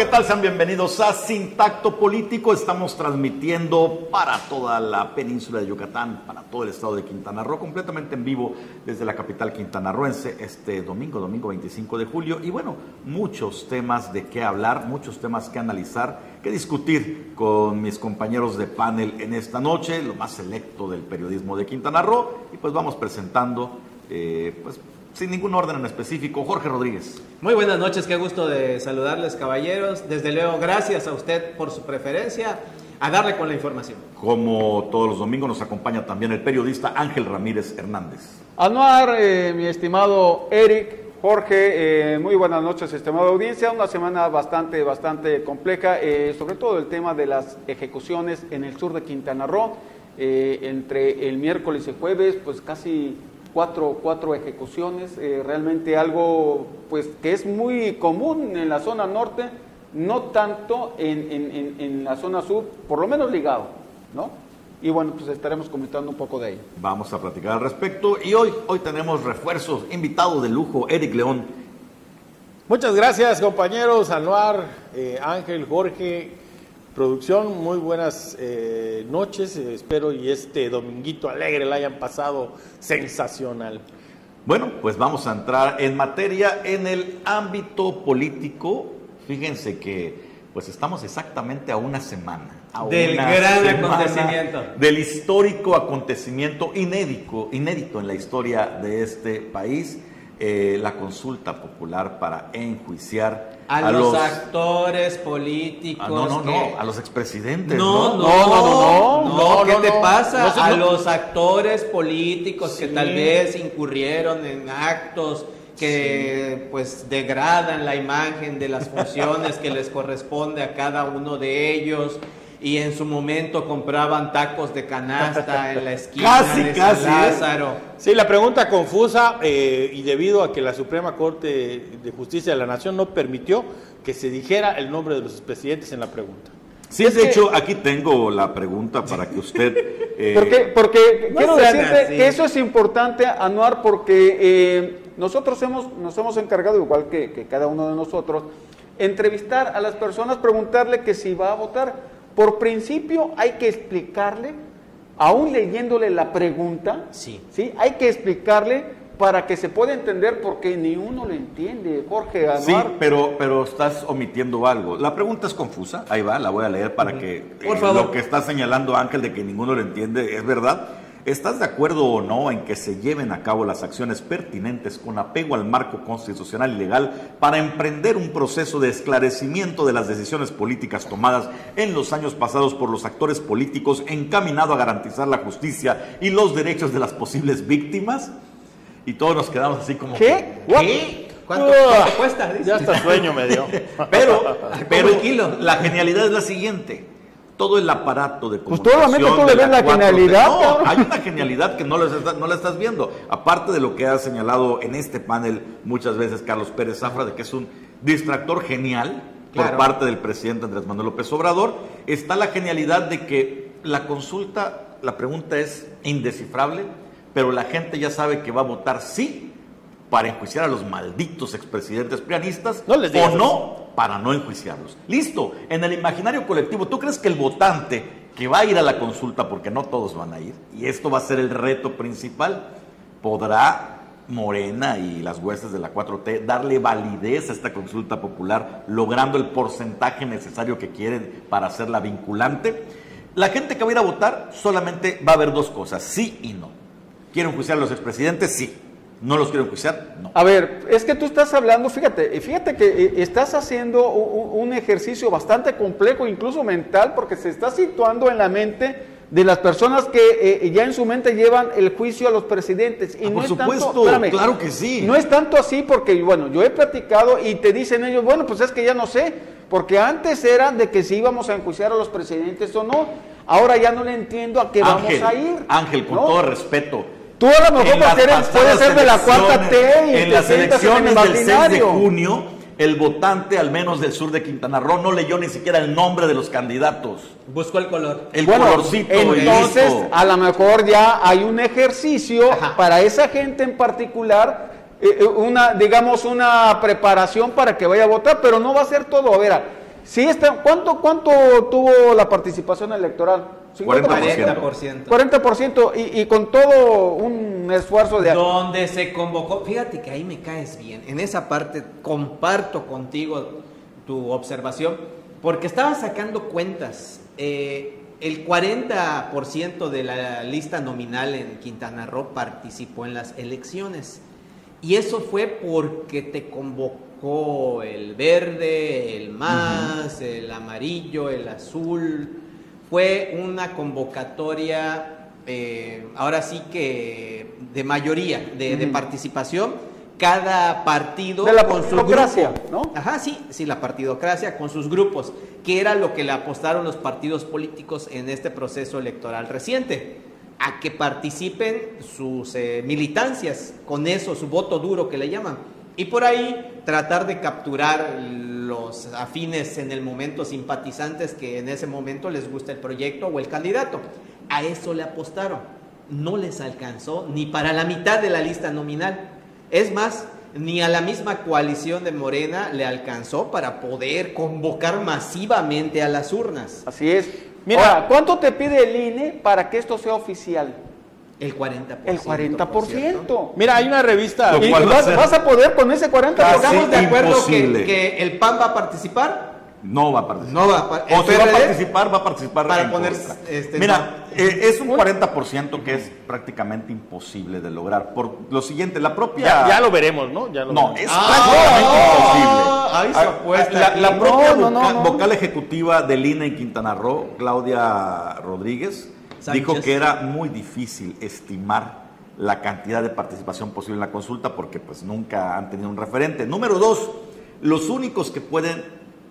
¿qué tal? Sean bienvenidos a Sin Tacto Político. Estamos transmitiendo para toda la península de Yucatán, para todo el estado de Quintana Roo, completamente en vivo desde la capital quintanarroense este domingo, domingo 25 de julio. Y bueno, muchos temas de qué hablar, muchos temas que analizar, que discutir con mis compañeros de panel en esta noche, lo más selecto del periodismo de Quintana Roo. Y pues vamos presentando, eh, pues sin ningún orden en específico. Jorge Rodríguez. Muy buenas noches, qué gusto de saludarles caballeros. Desde luego, gracias a usted por su preferencia a darle con la información. Como todos los domingos nos acompaña también el periodista Ángel Ramírez Hernández. Anuar, eh, mi estimado Eric, Jorge, eh, muy buenas noches, estimada audiencia. Una semana bastante, bastante compleja, eh, sobre todo el tema de las ejecuciones en el sur de Quintana Roo. entre el miércoles y jueves, pues casi cuatro, cuatro ejecuciones, eh, realmente algo pues que es muy común en la zona norte, no tanto en, en, en, la zona sur, por lo menos ligado, ¿no? Y bueno, pues estaremos comentando un poco de ello. Vamos a platicar al respecto y hoy, hoy tenemos refuerzos, invitado de lujo, Eric León. Muchas gracias compañeros, Anuar, eh, Ángel, Jorge, Producción, muy buenas eh, noches, espero y este dominguito alegre la hayan pasado sensacional. Bueno, pues vamos a entrar en materia en el ámbito político. Fíjense que pues estamos exactamente a una semana. del gran acontecimiento. Del histórico acontecimiento inédito, inédito en la historia de este país eh, la consulta popular para enjuiciar a, los, actores políticos. Ah, no, no, no, a los expresidentes. No, no, no, no, no, ¿qué te pasa? a los actores políticos que tal vez incurrieron en actos que pues degradan la imagen de las funciones que les corresponde a cada uno de ellos y en su momento compraban tacos de canasta en la esquina de San ¿eh? Lázaro. Sí, la pregunta confusa eh, y debido a que la Suprema Corte de Justicia de la Nación no permitió que se dijera el nombre de los presidentes en la pregunta. Sí, de hecho, aquí tengo la pregunta para que usted... Eh, porque porque quiero decirte que eso es importante, Anuar, porque nosotros hemos, nos hemos encargado, igual que, que cada uno de nosotros, entrevistar a las personas, preguntarle que si va a votar por principio hay que explicarle, aún leyéndole la pregunta, sí. ¿sí? hay que explicarle para que se pueda entender porque ni uno lo entiende, Jorge. Sí, pero, pero estás omitiendo algo. La pregunta es confusa, ahí va, la voy a leer para que Por eh, favor. lo que está señalando Ángel de que ninguno lo entiende es verdad. ¿Estás de acuerdo o no en que se lleven a cabo las acciones pertinentes con apego al marco constitucional y legal para emprender un proceso de esclarecimiento de las decisiones políticas tomadas en los años pasados por los actores políticos encaminado a garantizar la justicia y los derechos de las posibles víctimas? Y todos nos quedamos así como... ¿Qué? ¿Qué? ¿Cuánto, cuesta? Ya hasta sueño me dio. pero, pero la genialidad es la siguiente todo el aparato de pues comunicación. Pues solamente tú le ves la, genialidad. No, hay una genialidad que no, no la estás viendo. Aparte de lo que ha señalado en este panel muchas veces Carlos Pérez Zafra, de que es un distractor genial por parte del presidente Andrés Manuel López Obrador, está la genialidad de que la consulta, la pregunta es indescifrable, pero la gente ya sabe que va a votar sí para enjuiciar a los malditos expresidentes pianistas no les o no para no enjuiciarlos. Listo, en el imaginario colectivo, ¿tú crees que el votante que va a ir a la consulta, porque no todos van a ir, y esto va a ser el reto principal, podrá Morena y las huestes de la 4T darle validez a esta consulta popular, logrando el porcentaje necesario que quieren para hacerla vinculante? La gente que va a ir a votar solamente va a ver dos cosas, sí y no. ¿Quieren enjuiciar a los expresidentes? Sí. ¿No los quiero enjuiciar? No. A ver, es que tú estás hablando, fíjate, fíjate que eh, estás haciendo un, ejercicio bastante complejo, incluso mental, porque se está situando en la mente de las personas que eh, ya en su mente llevan el juicio a los presidentes. Y ah, no por supuesto, claro que sí. No es tanto así porque, bueno, yo he platicado y te dicen ellos, bueno, pues es que ya no sé, porque antes era de que si íbamos a enjuiciar a los presidentes o no, ahora ya no le entiendo a qué vamos a ir. Ángel, con todo respeto, Tú a lo mejor puedes ser de la cuarta T y en las elecciones del 6 de junio, el votante, al menos del sur de Quintana Roo, no leyó ni siquiera el nombre de los candidatos. Buscó el color. El colorcito. Entonces, a lo mejor ya hay un ejercicio para esa gente en particular, eh, eh, una, digamos, una preparación para que vaya a votar, pero no va a ser todo. A ver, Sí, está, ¿cuánto, ¿cuánto tuvo la participación electoral? 40%. 40%. y, y con todo un esfuerzo de... Donde se convocó, fíjate que ahí me caes bien, en esa parte comparto contigo tu observación, porque estaba sacando cuentas. Eh, el 40% de la lista nominal en Quintana Roo participó en las elecciones. Y eso fue porque te convocó el verde, el más, el amarillo, el azul. Fue una convocatoria, eh, ahora sí que de mayoría, de participación. Cada partido de la con su partidocracia, ¿no? Ajá, sí, sí, la partidocracia con sus grupos, que era lo que le apostaron los partidos políticos en este proceso electoral reciente, a que participen sus eh, militancias, con eso, su voto duro que le llaman, y por ahí tratar de capturar los afines en el momento simpatizantes que en ese momento les gusta el proyecto o el candidato. A eso le apostaron. No les alcanzó ni para la mitad de la lista nominal. Es más, ni a la misma coalición de Morena le alcanzó para poder convocar masivamente a las urnas. Así es. Mira, ¿cuánto te pide el INE para que esto sea oficial? El 40%. El 40%. Mira, hay una revista. ¿Y vas, a poder con ese 40%? ¿Estamos de acuerdo que, que, el PAN va a participar? No va a participar. No va a, o si va a participar, va a participar para poner este, Mira, eh, es un 40% que es prácticamente imposible de lograr. Por lo siguiente, la propia. Ya, lo veremos, ¿no? Ya lo no, es ah, prácticamente imposible. Ah, la, propia vocal, ejecutiva del INE en Quintana Roo, Claudia Rodríguez, dijo que era muy difícil estimar la cantidad de participación posible en la consulta porque pues nunca han tenido un referente. Número dos, los únicos que pueden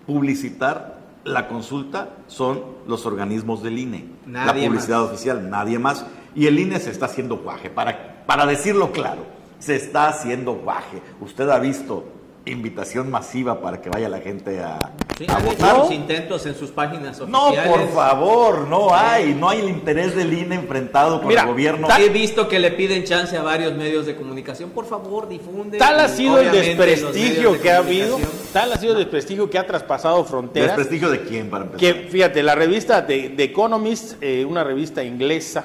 publicitar la consulta son los organismos del INE. la publicidad oficial, nadie más. Y el INE se está haciendo guaje. Para, para decirlo claro, se está haciendo guaje. Usted ha visto invitación masiva para que vaya la gente a, sí, a intentos en sus páginas oficiales. No, por favor, no hay, no hay el interés del INE enfrentado con el gobierno. He visto que le piden chance a varios medios de comunicación, por favor, difunde. Tal ha sido el desprestigio que ha habido, tal ha sido el desprestigio que ha traspasado fronteras. ¿Desprestigio de quién para empezar? Que fíjate, la revista de, Economist, eh, una revista inglesa,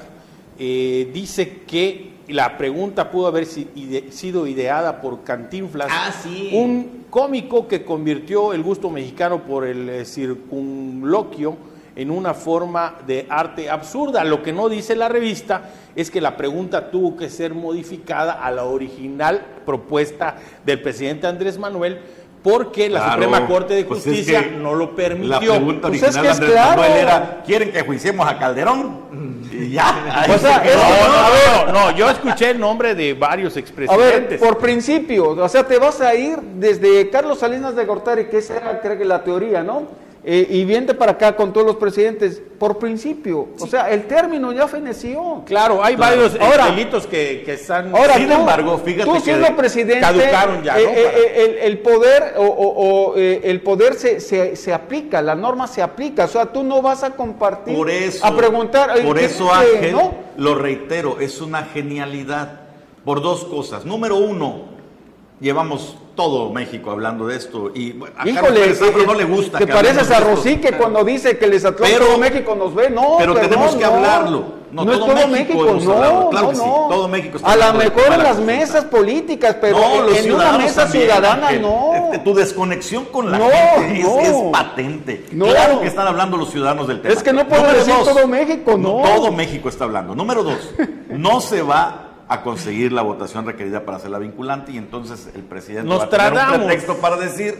eh, dice que la pregunta pudo haber sido ideada por Cantinflas, ah, un cómico que convirtió el gusto mexicano por el eh, circunloquio en una forma de arte absurda. Lo que no dice la revista es que la pregunta tuvo que ser modificada a la original propuesta del presidente Andrés Manuel porque la Suprema Corte de pues Justicia no lo permitió. La pregunta pues es que de Andrés Manuel era, ¿quieren que juiciemos a Calderón? Y ya. O sea, no, no, no, yo escuché el nombre de varios expresidentes. A ver, por principio, o sea, te vas a ir desde Carlos Salinas de Gortari, que esa era, creo que la teoría, ¿no? Eh, y viente para acá con todos los presidentes por principio. O sea, el término ya feneció. Claro, hay varios eh, delitos que, que, están. Ahora, sin embargo, fíjate tú siendo presidente, caducaron ya. Eh, el, poder o, el poder se, se, aplica, la norma se aplica. O sea, tú no vas a compartir, por eso, a preguntar. Por eso, Ángel, lo reitero, es una genialidad por dos cosas. Número uno, llevamos todo México hablando de esto y a Híjole, no le gusta. ¿Te pareces a Rosique cuando dice que les todo México nos ve? No, pero tenemos que hablarlo. No, todo, es todo México, no, claro que sí, todo México está A lo mejor en las mesas políticas, pero en una mesa ciudadana no. Este, tu desconexión con la gente es, patente. Claro que están hablando los ciudadanos del tema. Es que no puedo decir todo México, no. Todo México está hablando. Número dos, no se va a conseguir la votación requerida para hacerla vinculante y entonces el presidente Nos va a tener un pretexto para decir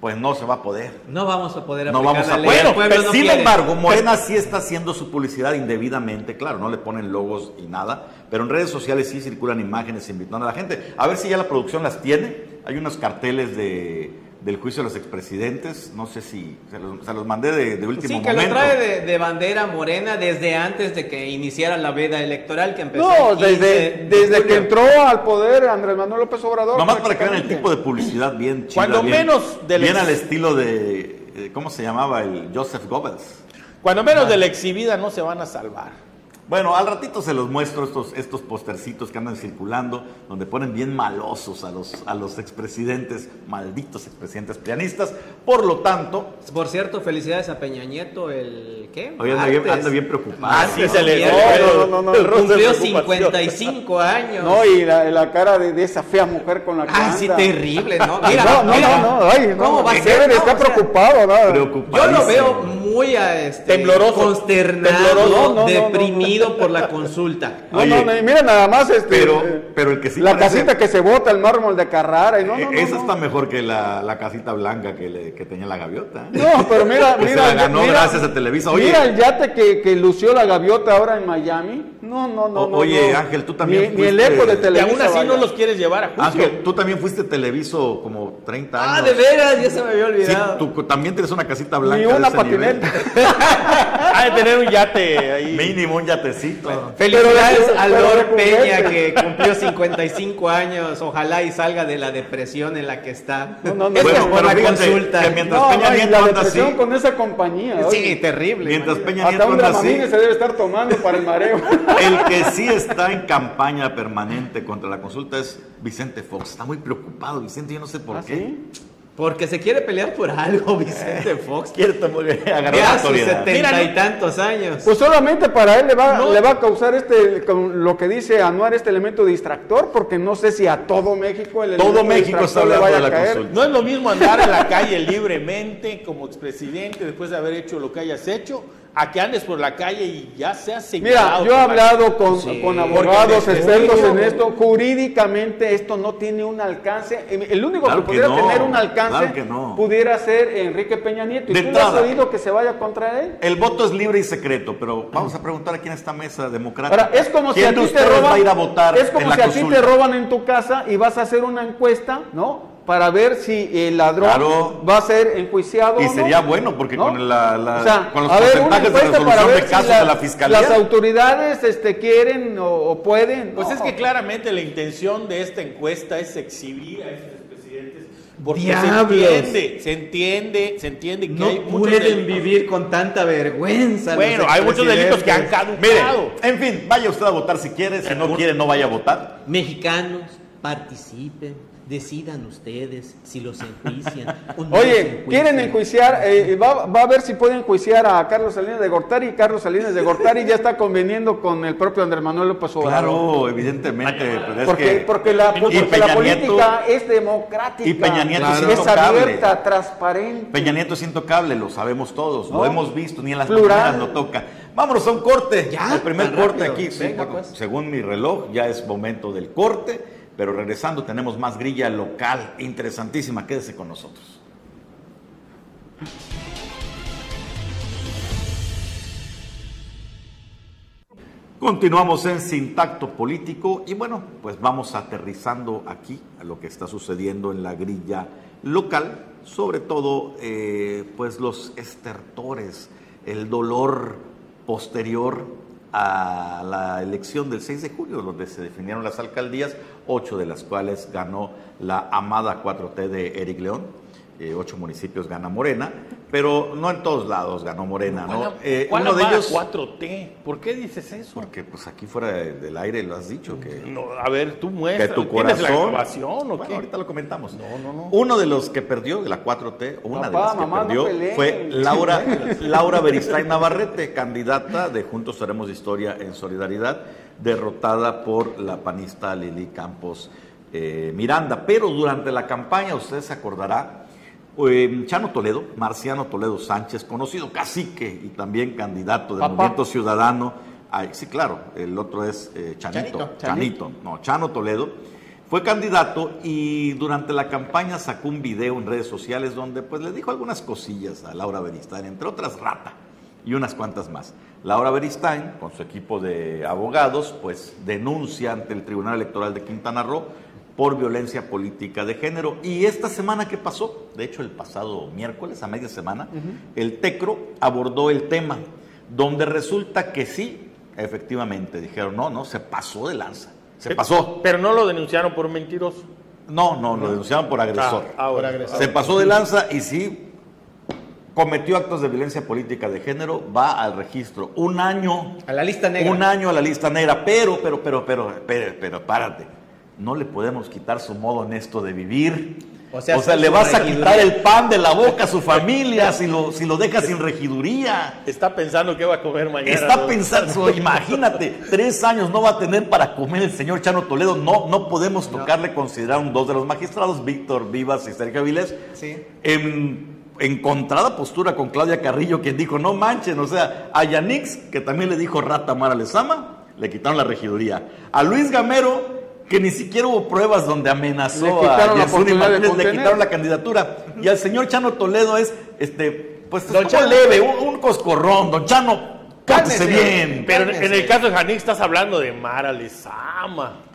pues no se va a poder. No vamos a poder no vamos a. Bueno, sin embargo, Morena sí está haciendo su publicidad indebidamente, claro, no le ponen logos y nada, pero en redes sociales sí circulan imágenes invitando a la gente. A ver si ya la producción las tiene. Hay unos carteles de del juicio de los expresidentes. No sé si se los, mandé de, de, último momento. Sí, que lo trae de, bandera morena desde antes de que iniciara la veda electoral que empezó. No, desde, desde que entró al poder Andrés Manuel López Obrador. Nomás para que vean el tipo de publicidad bien chida. Cuando menos bien al estilo de, eh, ¿cómo se llamaba? El Joseph Goebbels. Cuando menos de la exhibida no se van a salvar. Bueno, al ratito se los muestro estos, estos postercitos que andan circulando, donde ponen bien malosos a los, a los expresidentes, malditos expresidentes pianistas. Por lo tanto. Por cierto, felicidades a Peña Nieto, el. ¿Qué? Hoy anda bien, anda bien preocupado. Ah, sí, se le no, no, no, no, Cumplió 55 años. No, y la, la cara de, de, esa fea mujer con la que Ay, sí, terrible, ¿no? Mira, no, no, mira, no, no, ay, ¿Cómo va a ser? No, sea, preocupado, ¿no? Yo lo veo muy este, Tembloroso. consternado, Tembloroso. No, no, no, deprimido por la consulta. No, Oye, no, no, y mira nada más este, pero- eh, pero el que sí la parece- casita que se bota, el mármol de Carrara, y no, no, no, Eh, Esa no. está mejor que la, la casita blanca que, le- que tenía la gaviota. ¿eh? No, pero mira, Que se mira, la ganó mira, gracias a Televisa. Oye. mira el yate que, que lució la gaviota ahora en Miami. No, no, no, O- no. oye, no. Ángel, tú también Ni, ni el fuiste- eco de Y Televisa. aún así vaya. no los quieres llevar a juicio. Ángel, tú también fuiste Televiso como 30 años. Ah, de veras, ya se me había Sí, olvidado. tú también tienes una casita blanca. Ni de una ese nivel. Ha de tener un yate ahí. Mínimo un yatecito. Felicidades Pero a Lord. Peña que cumplió 55 años. Ojalá y salga de la depresión en la que está. No, no, no. Es Bueno, por pero la fíjate consulta. que mientras No, Peña no, Nieto la anda así. con esa compañía. Sí, oye. terrible. Mientras. Peña Nieto Hasta un anda así. se debe estar tomando para el mareo. El que sí está en campaña permanente contra la consulta es Vicente Fox. Está muy preocupado, Vicente, yo no sé por ¿Ah, qué. sí? Porque se quiere pelear por algo, Vicente Fox. Quiere tomar- agarrar Ve la sus autoridad. setenta Mira, y tantos años. Pues solamente para él le va, No. le va a causar este, con lo que dice Anuar, este elemento distractor, porque no sé si a todo México el Todo elemento México está hablando vaya de la caer. consulta. No es lo mismo andar en la calle libremente como expresidente después de haber hecho lo que hayas hecho, a que andes por la calle y ya seas Mira, señalado yo he hablado con, Sí, con porque abogados expertos en esto. Jurídicamente esto no tiene un alcance. El único Claro que que pudiera no, tener un alcance claro que no. pudiera ser Enrique Peña Nieto. ¿Y De tú le has oído que se vaya contra él? El voto es libre y secreto, pero vamos a preguntar aquí en esta mesa democrática. Ahora, es como si ¿quién a ti te roban, a a votar es como si a ti te roban en tu casa y vas a hacer una encuesta, ¿no? Para ver si el ladrón Claro. va a ser enjuiciado. Y o no. sería bueno, porque ¿No? con, la, la- O sea, con los porcentajes de resolución ver de si casos la- de la fiscalía. Las autoridades este, quieren o, o pueden. Pues ¿no? es que claramente la intención de esta encuesta es exhibir a estos expresidentes porque Diablos. se entiende, se entiende, se entiende que No hay muchos pueden delitos. vivir con tanta vergüenza. Bueno, hay muchos delitos que han caducado. Mire, en fin, vaya usted a votar si quiere, si no quiere no vaya a votar. Mexicanos, participen. Decidan ustedes si los enjuician o no los Oye, enjuician. quieren enjuiciar, eh, va, va a ver si pueden enjuiciar a Carlos Salinas de Gortari. Carlos Salinas de Gortari ya está conveniendo con el propio Andrés Manuel López Obrador. Claro, evidentemente. pero es Porque, que- porque la, y porque Peña la Nieto- política es democrática. y Peña Nieto es es intocable. abierta, transparente. Peña Nieto es intocable, lo sabemos todos, ¿No? lo hemos visto, ni en las Plural. lo toca. Vámonos a un corte. Ya, el primer tan corte rápido. aquí. Venga, pues. Según mi reloj, ya es momento del corte. Pero regresando, tenemos más grilla local interesantísima. Quédese con nosotros. Continuamos en Sintacto Político y bueno, pues vamos aterrizando aquí a lo que está sucediendo en la grilla local, sobre todo eh, pues los estertores, el dolor posterior a la elección del 6 de julio, donde se definieron las alcaldías, ocho de las cuales ganó la amada 4T de Eric León. eh, ocho municipios gana Morena, pero no en todos lados ganó Morena, ¿no? Eh, ¿Cuál uno de ellos, 4T? ¿Por qué dices eso? porque pues aquí fuera de- del aire lo has dicho, que, No, a ver, tú que muestras. tu ¿Tienes la corazón... grabación o Bueno, qué? ahorita lo comentamos. No, no, no. Uno de los que perdió de la 4T, o una Papá, de las que mamá, no perdió, peleen. fue Laura, Laura Beristain Navarrete, candidata de Juntos Haremos Historia en Solidaridad, derrotada por la panista Lili Campos eh, Miranda. Pero durante la campaña, usted se acordará, eh, Chano Toledo, Marciano Toledo Sánchez, conocido cacique y también candidato del Papá. Movimiento Ciudadano. Ay, sí, claro, el otro es eh, Chanito, Chanito. Chanito, no, Chano Toledo. Fue candidato y durante la campaña sacó un video en redes sociales donde pues le dijo algunas cosillas a Laura Beristain, entre otras rata y unas cuantas más. Laura Beristain, con su equipo de abogados, pues denuncia ante el Tribunal Electoral de Quintana Roo por violencia política de género. Y esta semana que pasó, de hecho el pasado miércoles, a media semana, el TECRO abordó el tema, donde resulta que sí, efectivamente, dijeron, no, no, se pasó de lanza, se pasó. Pero no lo denunciaron por mentiroso. No, no, lo denunciaron por agresor. Ah, ahora. Se pasó de lanza y sí, cometió actos de violencia política de género, va al registro. Un año. A la lista negra. Un año a la lista negra. Pero, pero, pero, pero, pero, pero, párate. No le podemos quitar su modo honesto de vivir. O sea, le vas a quitar el pan de la boca a su familia si lo, si lo dejas sin regiduría. Está pensando qué va a comer mañana. Está pensando, imagínate, tres años no va a tener para comer el señor Chano Toledo. No, no podemos tocarle, considerar un dos de los magistrados, Víctor Vivas y Sergio Avilés. Sí. En encontrada postura con Claudia Carrillo, quien dijo, no manchen, o sea, a Yanix, que también le dijo rata Mara Lezama, le quitaron la regiduría. A Luis Gamero, que ni siquiera hubo pruebas donde amenazó a Martínez, le quitaron la candidatura. Y al señor Chano Toledo es, este, pues, don Chano, leve, un, coscorrón, don Chano, cártese bien. Pero en el caso de Janix estás hablando de Mara Lezama.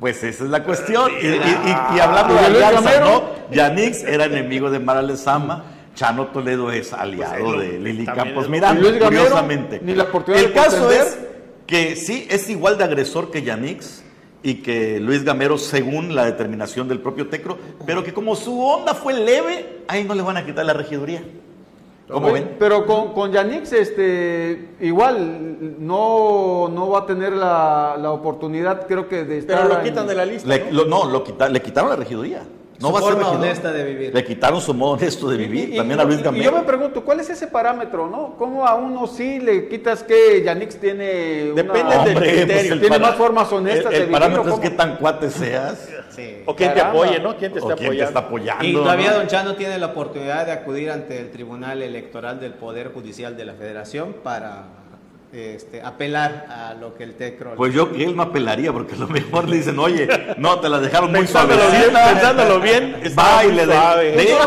Pues esa es la cuestión. Y, hablando de alianza, ¿no? Yanix era enemigo de Mara Lezama. Chano Toledo es aliado pues, de Lili Campos Miranda, curiosamente. el caso es que sí, es igual de agresor que Yanix y que Luis Gamero según la determinación del propio Tecro, pero que como su onda fue leve, ahí no le van a quitar la regiduría. ¿Cómo ven? Pero con, con Yanix, este, igual, no, no va a tener la, la oportunidad, creo que, de estar. Pero lo quitan de la lista. ¿no? no, lo le quitaron la regiduría. No su va forma a ser honesta de vivir. Le quitaron su modo honesto de vivir, también a Luis Gamero. Y yo me pregunto, ¿cuál es ese parámetro, no? ¿Cómo a uno sí le quitas que Yanix tiene Depende del pues criterio. tiene más formas honestas el, de vivir. El parámetro es qué tan cuate seas. Sí. O quién te apoye, ¿no? ¿Quién te, está, apoyando? está apoyando? Y todavía Don Chano tiene la oportunidad de acudir ante el Tribunal Electoral del Poder Judicial de la Federación para este, apelar a lo que el TECRO... Pues yo que él no apelaría, porque a lo mejor le dicen, oye, no, te la dejaron muy suave. Pensándolo bien, va y le De hecho,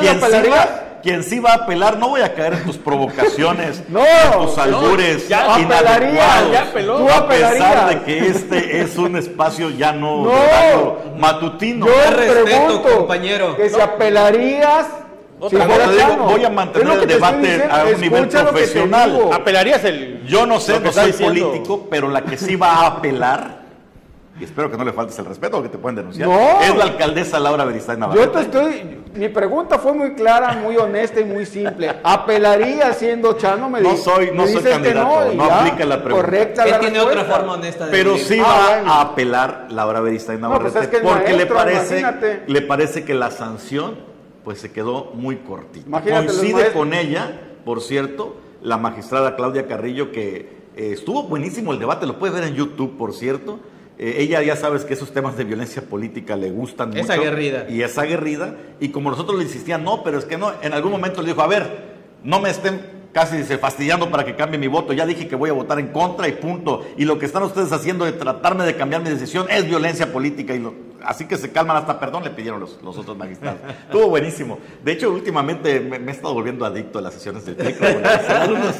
quien sí, va, quien sí va a apelar, no voy a caer en tus provocaciones, no, en tus albures ya apelaría, ya apeló. Tú a pesar de que este es un espacio ya no, no matutino. Yo respeto, compañero. que si apelarías voy a mantener el debate a un nivel profesional. ¿Apelarías el.? Yo no sé, no soy político, pero la que sí va a apelar, y espero que no le faltes el respeto o que te pueden denunciar, es la alcaldesa Laura Beristain Navarrete. Yo te estoy. Mi pregunta fue muy clara, muy honesta y muy simple. ¿Apelaría siendo Chano? Me no soy, no soy candidato, no, aplica la pregunta. Correcta Él tiene otra forma honesta de Pero sí ah, va a apelar Laura Beristain Navarrete. Pues es porque le, parece, le parece que la sanción pues se quedó muy cortito. Coincide con ella, por cierto, la magistrada Claudia Carrillo, que eh, estuvo buenísimo el debate, lo puedes ver en YouTube, por cierto. Eh, ella ya sabes que esos temas de violencia política le gustan mucho. Es aguerrida. Y es aguerrida. Y como nosotros le insistían, no, pero es que no, en algún momento le dijo, a ver, no me estén casi dice, fastidiando para que cambie mi voto. Ya dije que voy a votar en contra y punto. Y lo que están ustedes haciendo de tratarme de cambiar mi decisión es violencia política. Y lo, así que se calman hasta perdón, le pidieron los, los otros magistrados. Estuvo buenísimo. De hecho, últimamente me, he estado volviendo adicto a las sesiones del tribunal.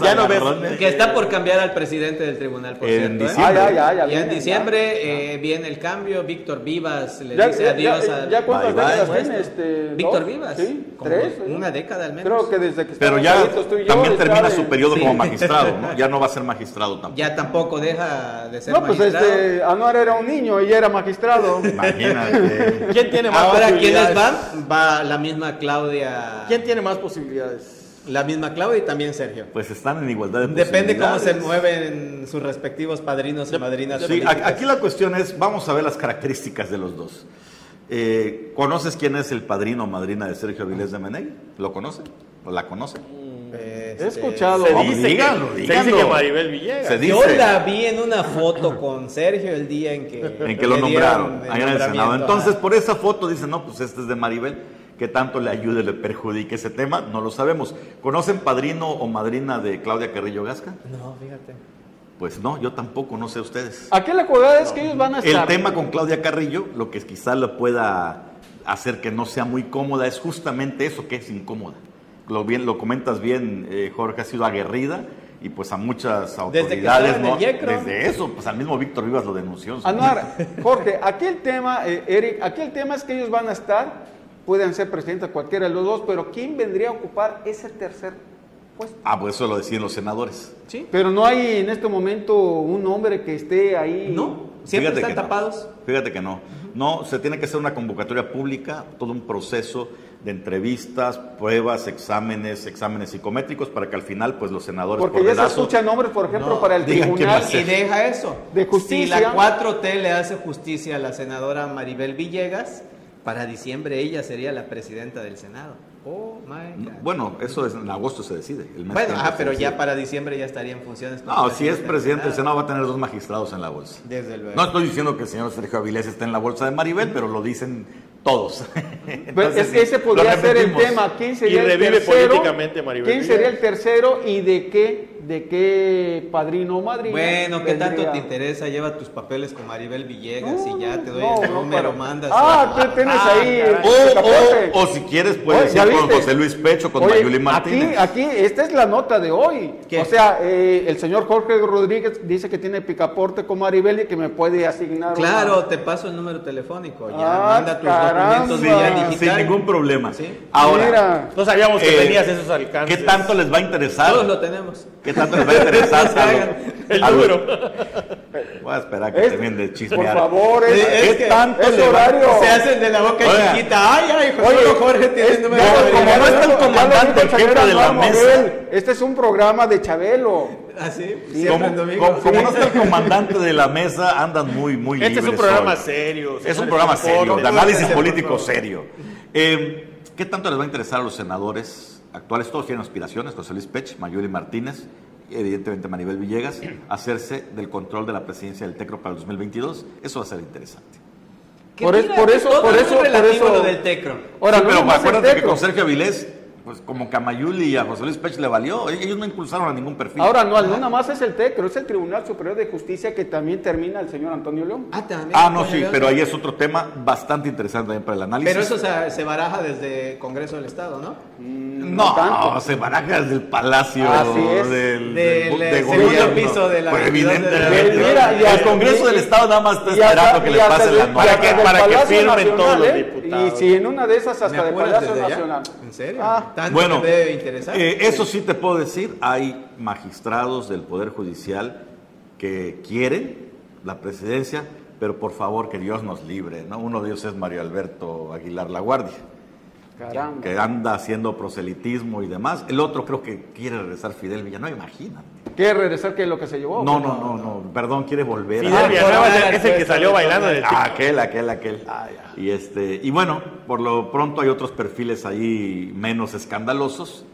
ya no ves. Que está por cambiar al presidente del tribunal, por en cierto. ¿eh? Diciembre. Ah, ya, ya, y en diciembre eh, viene el cambio. Víctor Vivas le dice adiós a. ¿Ya cuántas décadas tiene este? Víctor Vivas. Sí, tres. Una década al menos. Creo que desde que Pero ya también termina su periodo como magistrado, ¿no? Ya no va a ser magistrado tampoco. Ya tampoco deja de ser no, pues este, Anuar era un niño y era magistrado. Imagínate. ¿Quién tiene más Ahora, ¿quiénes van? Va la misma Claudia. ¿Quién tiene más posibilidades? La misma Claudia y también Sergio. Pues están en igualdad de Depende cómo se mueven sus respectivos padrinos y madrinas. Sí, aquí la cuestión es, vamos a ver las características de los dos. Eh, ¿Conoces quién es el padrino o madrina de Sergio Avilés de Menegui? ¿Lo conoce? ¿O la conoce? He este, escuchado. Se dice, díganlo, que, se dice que Maribel Villegas. Yo la vi en una foto con Sergio el día en que, en que lo nombraron, en el Senado. Entonces, por esa foto dicen, no, pues este es de Maribel. ¿Qué tanto le ayude, le perjudique ese tema? No lo sabemos. ¿Conocen padrino o madrina de Claudia Carrillo Gasca? No, fíjate. Pues no, yo tampoco, no sé ustedes. Aquí la cualidad es que ellos van a estar. El tema con Claudia Carrillo, lo que quizás le pueda hacer que no sea muy cómoda, es justamente eso, que es incómoda lo, bien, lo comentas bien, eh, Jorge, ha sido aguerrida y pues a muchas autoridades, Desde, Desde eso, pues al mismo Víctor Vivas lo denunció. Anuar, Jorge, aquí el tema, eh, Eric, aquí el tema es que ellos van a estar, pueden ser presidentes cualquiera de los dos, pero ¿quién vendría a ocupar ese tercer puesto? Ah, pues eso lo decían los senadores. Sí. Pero no hay en este momento un hombre que esté ahí. No, siempre están tapados. Fíjate que no. No, se tiene que hacer una convocatoria pública, todo un proceso de entrevistas, pruebas, exámenes, exámenes psicométricos para que al final pues los senadores Porque ya se escuchan nombres, por ejemplo, para el tribunal. Y deja eso. De justicia. Si la 4T le hace justicia a la senadora Maribel Villegas, para diciembre ella sería la presidenta del Senado. Oh my God. Bueno, eso es, en agosto se decide. bueno, ah, pero ya para diciembre ya estaría en funciones. No, si es presidente del Senado va a tener dos magistrados en la bolsa. Desde luego. No estoy diciendo que el señor Sergio Avilés esté en la bolsa de Maribel, pero lo dicen todos. Entonces, ese podría ser el tema. ¿Quién sería el tercero? políticamente Maribel ¿Quién sería el tercero y de qué, de qué padrino o madrina? Bueno, ¿qué tanto te interesa? Lleva tus papeles con Maribel Villegas y ya te doy no, el no, número, para- mandas. Ah, tú tienes Ah, ahí. O, o, o si quieres puedes Oye, ¿ya ir con? José Luis Pecho, con Oye, Mayuli Martínez. Aquí, aquí, esta es la nota de hoy. ¿Qué? O sea, eh, el señor Jorge Rodríguez dice que tiene picaporte con Maribel y que me puede asignar. Claro, una- te paso el número telefónico. Ya Ah, manda tus caramba. documentos vía sin digital. ningún problema. Sí. Ahora, Mira. No sabíamos que eh, tenías esos alcances. ¿qué tanto les va a interesar? Todos lo tenemos. ¿Qué tanto les va a interesar? No. El número. Voy a esperar que Es- terminen de Por chismear. favor, es, es es tanto es el horario. Se hacen de la boca Oiga. chiquita. Ay, ay, José Oye, Jorge número de como no está el Ya lo comandante, el jefe de la mesa. Este es un programa de Chabelo. ¿Ah, sí? Como, Siempre en domingo. como- como no está el comandante de la mesa, andan muy, muy Este es un libres programa hoy. serio. Es un programa por serio, no de análisis por político serio. Eh, ¿Qué tanto les va a interesar a los senadores actuales? Todos tienen aspiraciones, José Luis Pech, Mayuli Martínez, y evidentemente Maribel Villegas, hacerse del control de la presidencia del TECRO para el 2022. Eso va a ser interesante. Que Por es- por eso- por es eso- por relativo eso- lo del tecro. Ahora, Sí, no pero el acuérdate que Tecro. con Sergio Avilés, pues como que a Mayuli y a José Luis Pech le valió, ellos no impulsaron a ningún perfil. Ahora, no, no nada más es el TEC, pero es el Tribunal Superior de Justicia que también termina el señor Antonio León. Ah, también. Ah, no, sí, pero ahí es otro tema bastante interesante también para el análisis. Pero eso se, se baraja desde Congreso del Estado, ¿no? No, tanto. se baraja desde el palacio Así es. del, Del, de eh, gobierno. segundo piso de la Pues Universidad de- evidentemente. Mira, y el Congreso del Estado nada más está esperando que le de- la hasta Para que- del para que Palacio firmen todos los ¿eh? diputados. Y si en una de esas ¿Me hasta del Palacio allá? Nacional. ¿En serio? Ah, ¿Tanto Bueno, te debe interesar? eh, eso sí te puedo decir, hay magistrados del Poder Judicial que quieren la presidencia, pero por favor que Dios nos libre, ¿no? Uno de ellos es Mario Alberto Aguilar La Guardia, caramba. que anda haciendo proselitismo y demás. El otro creo que quiere regresar Fidel Villanueva, imagínate. ¿Quiere regresar que es lo que se llevó? No, no, no, no, perdón, quiere volver. Fidel a- Villanueva es el- por es el que salió pues, bailando en el Ah, aquel, aquel, aquel. Y este, y bueno, por lo pronto hay otros perfiles ahí menos escandalosos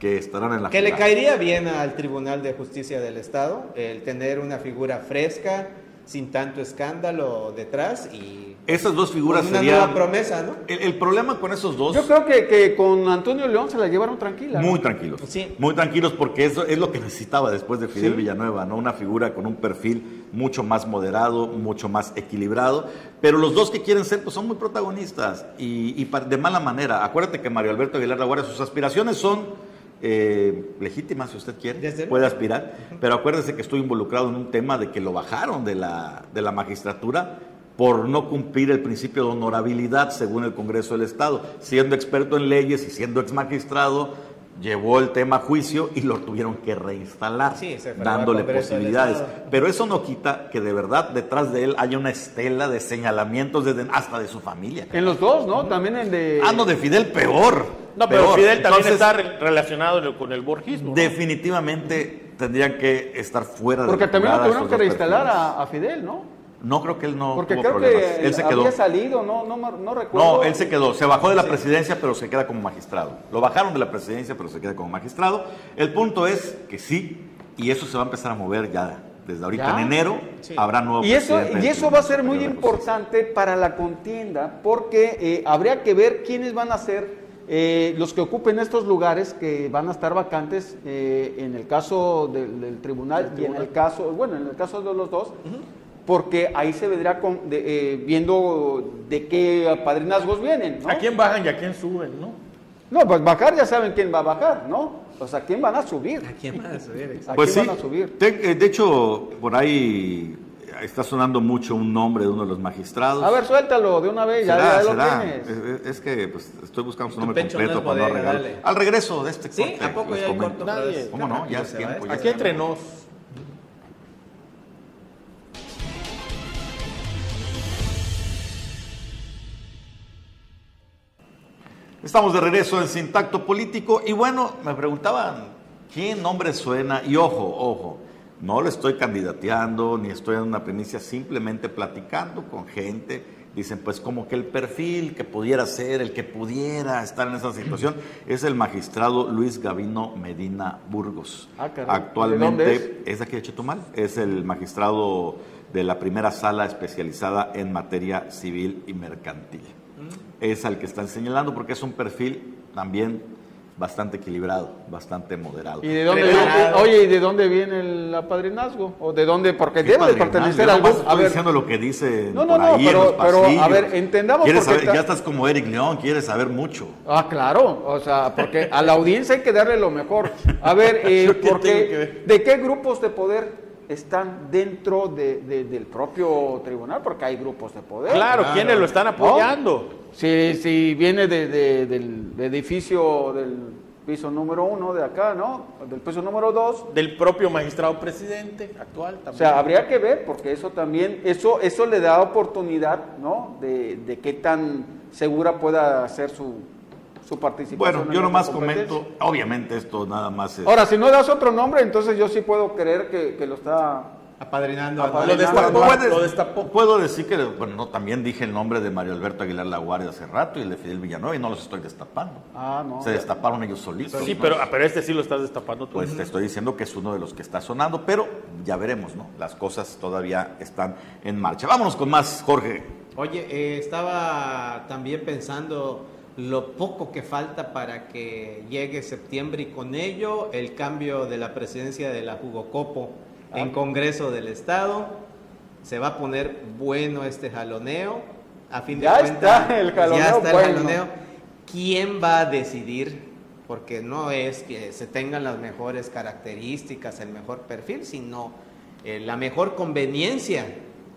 que estarán en la Que le jugada. caería bien al Tribunal de Justicia del Estado el tener una figura fresca, sin tanto escándalo detrás y Esas dos figuras una serían nueva promesa, ¿no? el, el problema con esos dos Yo creo que, que con Antonio León se la llevaron tranquila. ¿no? muy tranquilos. Sí. Muy tranquilos porque eso es lo que necesitaba después de Fidel Sí. Villanueva, ¿no? Una figura con un perfil mucho más moderado, mucho más equilibrado, pero los dos que quieren ser pues son muy protagonistas y, de mala manera. Acuérdate que Mario Alberto Aguilar Laguardia sus aspiraciones son eh, legítimas si usted quiere, Desde puede aspirar, pero acuérdese que estoy involucrado en un tema de que lo bajaron de la, de la magistratura por no cumplir el principio de honorabilidad según el Congreso del Estado. Siendo experto en leyes y siendo ex magistrado, llevó el tema a juicio y lo tuvieron que reinstalar, Sí, dándole posibilidades. Pero eso no quita que de verdad detrás de él haya una estela de señalamientos desde, hasta de su familia. En los dos, ¿no? También en de... Ah, no, de Fidel peor. No, pero peor. Fidel también Entonces, está re- relacionado con el borgismo. ¿no? Definitivamente tendrían que estar fuera de Porque también lo tuvieron que reinstalar a, a Fidel, ¿no? No creo que él no Porque tuvo creo problemas. que él se quedó. había salido, no, no, no recuerdo. No, él se quedó. Se bajó de la presidencia, pero se queda como magistrado. Lo bajaron de la presidencia, pero se queda como magistrado. El punto es que sí, y eso se va a empezar a mover ya. Desde ahorita ¿Ya? en enero habrá nuevo Y eso, y eso va a ser muy importante para la contienda porque eh, habría que ver quiénes van a ser eh, los que ocupen estos lugares que van a estar vacantes eh, en el caso del, del tribunal y en el caso, bueno, en el caso de los dos, porque ahí se vendrá con- de- eh, viendo de qué padrinazgos vienen, ¿no? ¿A quién bajan y a quién suben, no? No, pues bajar ya saben quién va a bajar, ¿no? O sea, quién van a subir. ¿A quién más? A ver, ¿A Pues sí, quién van a subir? te- de hecho, por ahí está sonando mucho un nombre de uno de los magistrados. A ver, suéltalo de una vez, ya, Será, ya lo tienes. Es, es- que pues, estoy buscando su nombre completo para no regalar. Al regreso de este ¿Sí? corte. ¿A poco les ya hay corto? Nadie. ¿Cómo no? Ya es tiempo. ya Aquí entre nos. Estamos de regreso en Sintacto Político y bueno, me preguntaban, ¿qué nombre suena? Y ojo, ojo, no le estoy candidateando ni estoy en una primicia, simplemente platicando con gente. Dicen, pues como que el perfil que pudiera ser, el que pudiera estar en esa situación, es el magistrado Luis Gavino Medina Burgos. Ah, Actualmente es? es aquí de Chetumal, es el magistrado de la primera sala especializada en materia civil y mercantil es al que están señalando porque es un perfil también bastante equilibrado, bastante moderado. ¿Y de dónde viene, oye, ¿y de dónde viene el apadrinazgo? ¿O de dónde? Porque debe de pertenecer al grupo. Estoy diciendo lo que dice No, no, no, pero, pero a ver, entendamos porque ya estás como Eric León, quieres saber mucho. Ah, claro, o sea, porque a la audiencia hay que darle lo mejor. A ver, eh, porque, ¿de qué grupos de poder están dentro de, del propio tribunal, porque hay grupos de poder. Claro, ¿quiénes lo están apoyando? Si, si viene del edificio del piso número uno de acá, ¿no? Del piso número dos. Del propio magistrado presidente actual también. O sea, habría que ver, porque eso también, eso, eso le da oportunidad, ¿no? De, de qué tan segura pueda ser su, su participación. Bueno, yo nomás comento, obviamente esto nada más es... Ahora, si no das otro nombre, entonces yo sí puedo creer que, que lo está Apadrinando. Lo, destapó, Puedo decir que, bueno, no, también dije el nombre de Mario Alberto Aguilar La Guardia hace rato y el de Fidel Villanueva y no los estoy destapando. Ah, no. Se destaparon ellos solitos. Sí, pero, pero este sí lo estás destapando tú. Pues te estoy diciendo que es uno de los que está sonando, pero ya veremos, ¿no? Las cosas todavía están en marcha. Vámonos con más, Jorge. Oye, eh, estaba también pensando lo poco que falta para que llegue septiembre y con ello el cambio de la presidencia de la Jugocopo en Congreso del Estado. Se va a poner bueno este jaloneo. A fin de ya está el jaloneo. Ya está el jaloneo. ¿Quién va a decidir? Porque no es que se tengan las mejores características, el mejor perfil, sino eh, la mejor conveniencia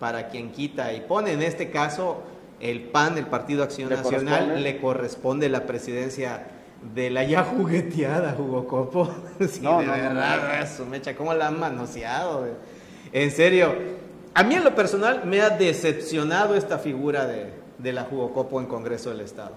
para quien quita y pone. En este caso, el PAN, el Partido Acción Nacional, le corresponde la presidencia de la ya jugueteada Jugocopo. sí, no, de verdad, eso, mecha, ¿cómo la han manoseado? En serio, a mí en lo personal me ha decepcionado esta figura de, de la Jugocopo en Congreso del Estado.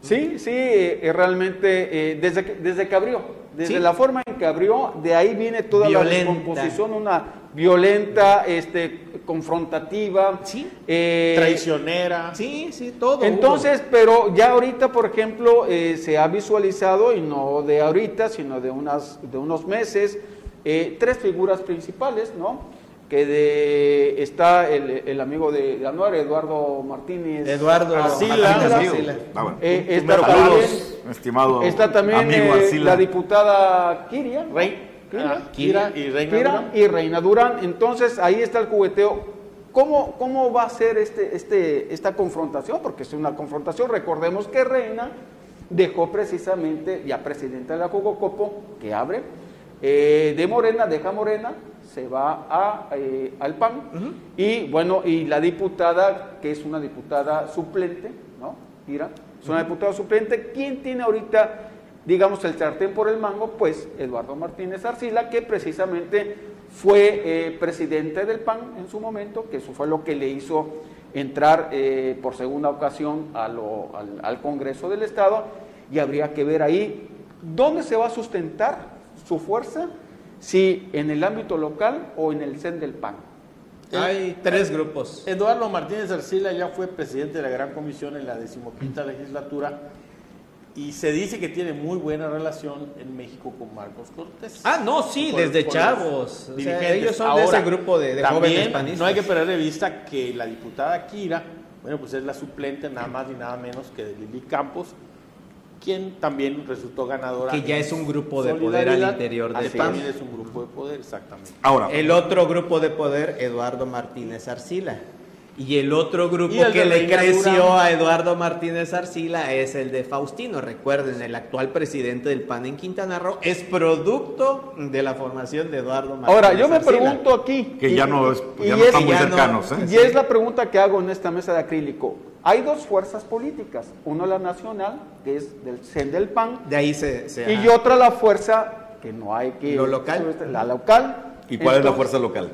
Sí, sí, eh, realmente, eh, desde, que, desde que abrió, desde la forma en que abrió, de ahí viene toda la descomposición, una violenta, este, confrontativa, sí. Eh, traicionera. Sí, sí, todo. Entonces, pero ya ahorita, por ejemplo, se ha visualizado, y no de ahorita, sino de, unas, de unos meses, tres figuras principales, ¿no? que de, está el, el amigo de, Anuar, Eduardo Martínez. Eduardo Arcila. Ah, eh, está, también, estimado está también eh, la diputada Kiria. Rey. Ah, y Reina Durán. y Reina Durán. Entonces ahí está el jugueteo. ¿Cómo, ¿Cómo va a ser este, este, esta confrontación? Porque es una confrontación. Recordemos que Reina dejó precisamente, ya presidenta de la Cococopo, que abre, eh, de Morena, deja Morena, se va a, eh, al PAN y bueno, y la diputada, que es una diputada suplente, ¿no? Mira, es una diputada suplente, ¿quién tiene ahorita, digamos, el sartén por el mango? Pues Eduardo Martínez Arcila, que precisamente fue eh, presidente del PAN en su momento, que eso fue lo que le hizo entrar eh, por segunda ocasión al, al Congreso del Estado, y habría que ver ahí dónde se va a sustentar su fuerza si en el ámbito local o en el CEN del PAN. Hay tres grupos. Eduardo Martínez Arcila ya fue presidente de la Gran Comisión en la decimoquinta legislatura y se dice que tiene muy buena relación en México con Marcos Cortés. Ah, no, sí, desde chavos. ellos son de ese grupo de, de jóvenes panistas. No hay que perder de vista que la diputada Kira, bueno, pues es la suplente nada más ni nada menos que de Lili Campos, quien también resultó ganadora. Que ya es un grupo de poder al interior del PAN. es un grupo de poder, exactamente. Ahora, el otro grupo de poder, Eduardo Martínez Arcila. Y el otro grupo que le creció a Eduardo Martínez Arcila es el de Faustino. Recuerden, el actual presidente del PAN en Quintana Roo es producto de la formación de Eduardo Martínez Ahora, yo me pregunto aquí. Que ya no, es, ya no están muy cercanos. ¿eh? Y es la pregunta que hago en esta mesa de acrílico. Hay dos fuerzas políticas, uno la nacional, que es del CEN del PAN, de ahí se, y otra la fuerza que no hay que lo local, la local. ¿Y cuál es la fuerza local?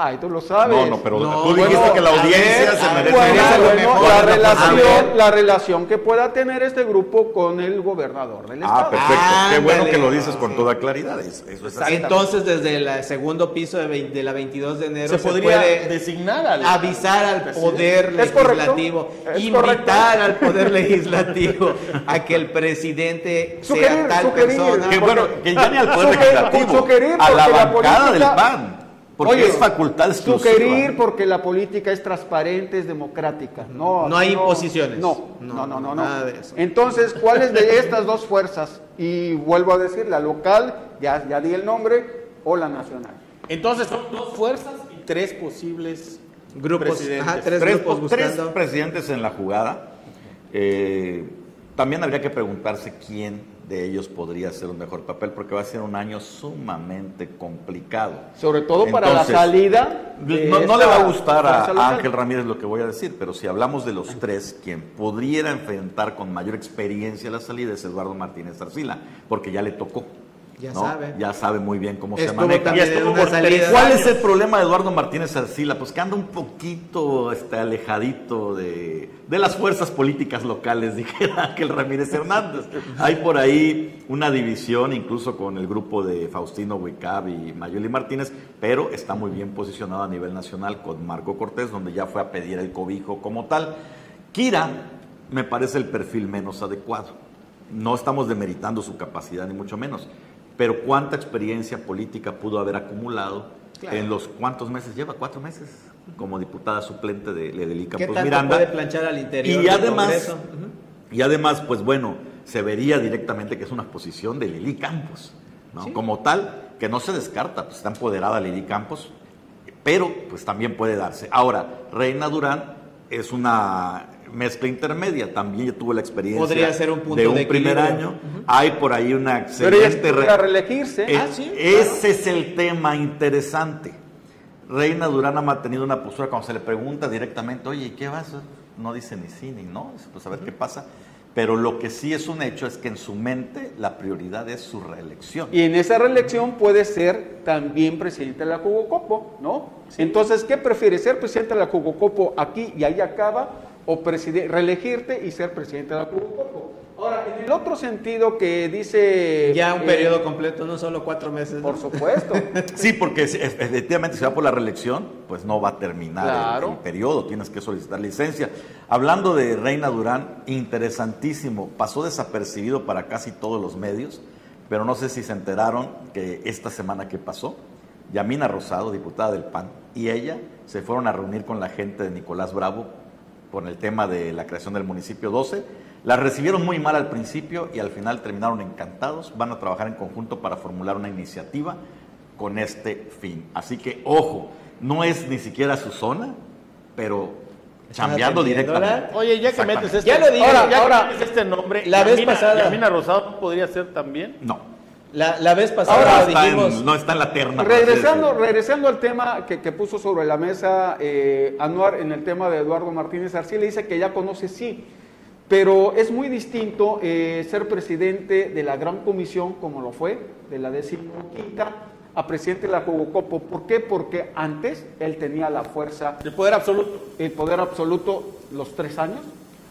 Ay, tú lo sabes. No, no, pero No, tú dijiste bueno, que la audiencia ver, se merece Bueno, bueno, mejor la, relación, la relación que pueda tener este grupo con el gobernador del Ah, estado. perfecto. Qué bueno que lo dices con toda claridad. Eso, eso es así. Entonces, desde el segundo piso de, la 22 de enero Se se, podría puede designar al avisar al poder legislativo, ¿Es invitar correcto? al poder legislativo a que el presidente Sugerir, sea tal sugerir. persona. Que bueno, que llame al poder Sugerir, legislativo, sugerir a la bancada del PAN, porque Oye, es facultad exclusiva. Sugerir porque la política es transparente, es democrática. No, No hay imposiciones. No, No, no, no, no. no. nada de eso. Entonces, ¿cuáles de estas dos fuerzas? Y vuelvo a decir, la local, ya, ya di el nombre, o la nacional. Entonces son dos fuerzas y tres posibles Grupos, presidentes. ajá, tres, tres, grupos tres buscando. presidentes en la jugada. Eh, también habría que preguntarse quién de ellos podría hacer un mejor papel, porque va a ser un año sumamente complicado. Sobre todo para Entonces, la salida. No, le va a gustar a, local. Ángel Ramírez lo que voy a decir, pero si hablamos de los tres, quien pudiera enfrentar con mayor experiencia la salida es Eduardo Martínez Arcila, porque ya le tocó. Ya ¿no? sabe. Ya sabe muy bien cómo se maneja. en estuvo por tres ¿Cuál es el problema de Eduardo Martínez Arcila? Pues que anda un poquito este, alejadito de, de las fuerzas políticas locales, dijera Ángel Ramírez Hernández. Hay por ahí una división incluso con el grupo de Faustino Huicab y Mayuli Martínez, pero está muy bien posicionado a nivel nacional con Marco Cortés, donde ya fue a pedir el cobijo como tal. Kira me parece el perfil menos adecuado. No estamos demeritando su capacidad, ni mucho menos. Pero cuánta experiencia política pudo haber acumulado Claro. en los cuántos meses lleva, cuatro meses, como diputada suplente de Ledeli ¿Qué tanto Miranda. puede planchar al interior Y del además, Congreso? Y además, pues bueno, se vería directamente que es una posición de Lili Campos, ¿no? Sí. Como tal, que no se descarta, pues está empoderada Lili Campos, pero pues también puede darse. Ahora, Reina Durán es una mezcla intermedia, también ya tuvo la experiencia Podría ser un punto de un de primer año. Hay por ahí una Pero ella excelente... reelegirse. es- Ah, sí, ese es el tema interesante. Reina Durán ha mantenido una postura cuando se le pregunta directamente, oye, ¿y ¿qué vas? No dice ni sí ni no, dice, pues a ver qué pasa. Pero lo que sí es un hecho es que en su mente la prioridad es su reelección. Y en esa reelección puede ser también presidente de la Jugocopo, ¿no? Entonces, ¿qué prefiere? ¿Ser presidente de la Jugocopo aquí y ahí acaba? ¿O preside- reelegirte y ser presidente de la Jugocopo? Ahora, en el otro sentido que dice... Ya un eh, periodo completo, no solo cuatro meses. Por ¿no? supuesto. Sí, porque efectivamente si va por la reelección, pues no va a terminar el- el, periodo, tienes que solicitar licencia. Hablando de Reina Durán, interesantísimo, pasó desapercibido para casi todos los medios, pero no sé si se enteraron que esta semana que pasó, Yamina Rosado, diputada del PAN, y ella se fueron a reunir con la gente de Nicolás Bravo por el tema de la creación del municipio 12. La recibieron muy mal al principio y al final terminaron encantados. Van a trabajar en conjunto para formular una iniciativa con este fin. Así que, ojo, no es ni siquiera su zona, pero ¿Están chambeando directamente. Oye, ya que metes este, Ya lo dije. ahora, Ahora- ahora, metes este nombre, La vez Yamina- pasada. Yamina Rosado podría ser también. No, La, la vez pasada está, dijimos... en, no está en la terna. Regresando, regresando al tema que, que puso sobre la mesa eh, Anuar en el tema de Eduardo Martínez Arcila, dice que ya conoce sí, pero es muy distinto eh, ser presidente de la gran comisión, como lo fue, de la decimoquinta, a presidente de la Jugocopo. ¿Por qué? Porque antes él tenía la fuerza, El poder absoluto. el poder absoluto los tres años,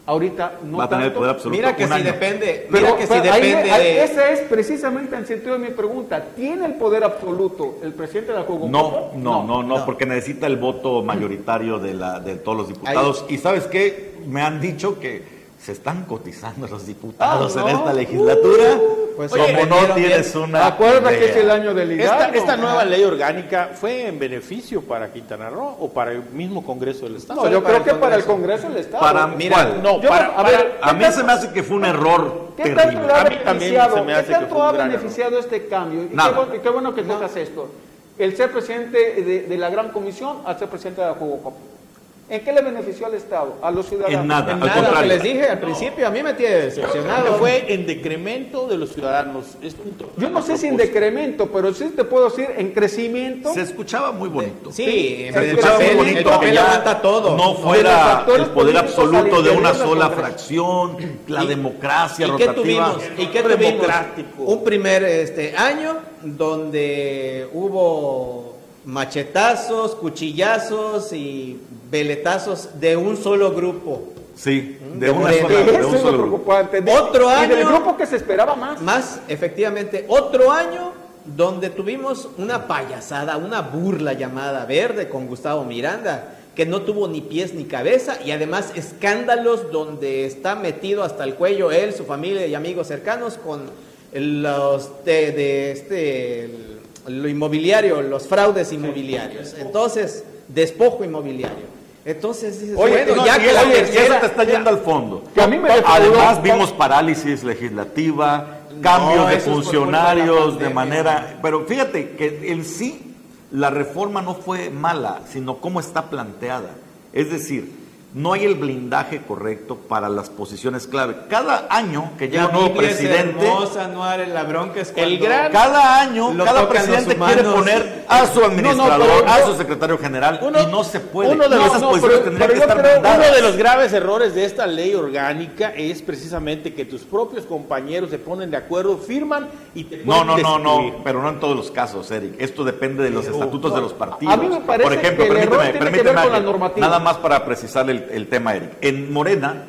ahorita no Va a tener el tanto. poder absoluto. Mira que un si año. depende, Pero, mira que si pero ahí- depende ahí- de... ese es precisamente el sentido de mi pregunta. ¿Tiene el poder absoluto el presidente de la Jugocopo? No, no, no, no, porque necesita el voto mayoritario de, la, de todos los diputados. Y sabes qué, me han dicho que se están cotizando los diputados Ah, en ¿no? esta legislatura. Pues como no tienes una. Acuérdate que es el año del Esta, Hidalgo. esta nueva ley orgánica fue en beneficio para Quintana Roo o para el mismo Congreso del Estado. No, yo creo que para el Congreso. Del Estado. Para Mira, ¿cuál? No, Yo, para, a ver, A mí se me hace que fue un error ¿Qué tanto terrible. le ha A mí también beneficiado, se me hace ¿qué que tanto fue un ha beneficiado este cambio? Y qué, Nada. bueno, y qué bueno que tocas esto. El ser presidente de, de la gran comisión al ser presidente de la Jugocopo. ¿En qué le benefició al Estado, a los ciudadanos? En nada. En al nada, lo que contrario. les dije al principio, a mí me tiene decepcionado. fue en decremento de los ciudadanos. Es un- Yo no sé si en decremento, pero sí te puedo decir en crecimiento. Se escuchaba muy bonito. Sí, Se el escuchaba muy bonito el que papel aguanta todo. No fuera el poder absoluto de una sola fracción, la ¿Y- democracia ¿Y qué rotativa. tuvimos? ¿Y qué tuvimos? democrático. Un primer este, año donde hubo machetazos, cuchillazos y veletazos de un solo grupo. Sí, de, de una Morena. sola, de Eso un solo grupo. Otro Y del año- grupo que se esperaba más. Más, efectivamente, otro año donde tuvimos una payasada, una burla llamada Verde con Gustavo Miranda, que no tuvo ni pies ni cabeza y además escándalos donde está metido hasta el cuello él, su familia y amigos cercanos con los de, de este el- lo inmobiliario, los fraudes inmobiliarios. Entonces, despojo inmobiliario. Entonces dices, Oye, bueno, no, ya que la eso tercera- te está yendo al fondo. Que a mí me Además vimos parálisis legislativa, cambios de de funcionarios de pandemia. manera... Pero fíjate que en sí la reforma no fue mala, sino cómo está planteada. Es decir, no hay el blindaje correcto para las posiciones clave. Cada año que llega un nuevo presidente... hermosa, no la bronca es El gran- Cada año, cada presidente quiere poner a su administrador, pero a yo- su secretario general Uno- y no se puede. uno de esas no, pero- pero que estar creo-. Uno de los graves errores de esta ley orgánica es precisamente que tus propios compañeros se ponen de acuerdo, firman y te No, no, no, no, pero no en todos los casos, Eric. Esto depende de los estatutos de los partidos. A mí me parece Por ejemplo, que el error permíteme, tiene que permíteme, ver con la normativa. Nada más para precisar el, el tema, Eric. En Morena,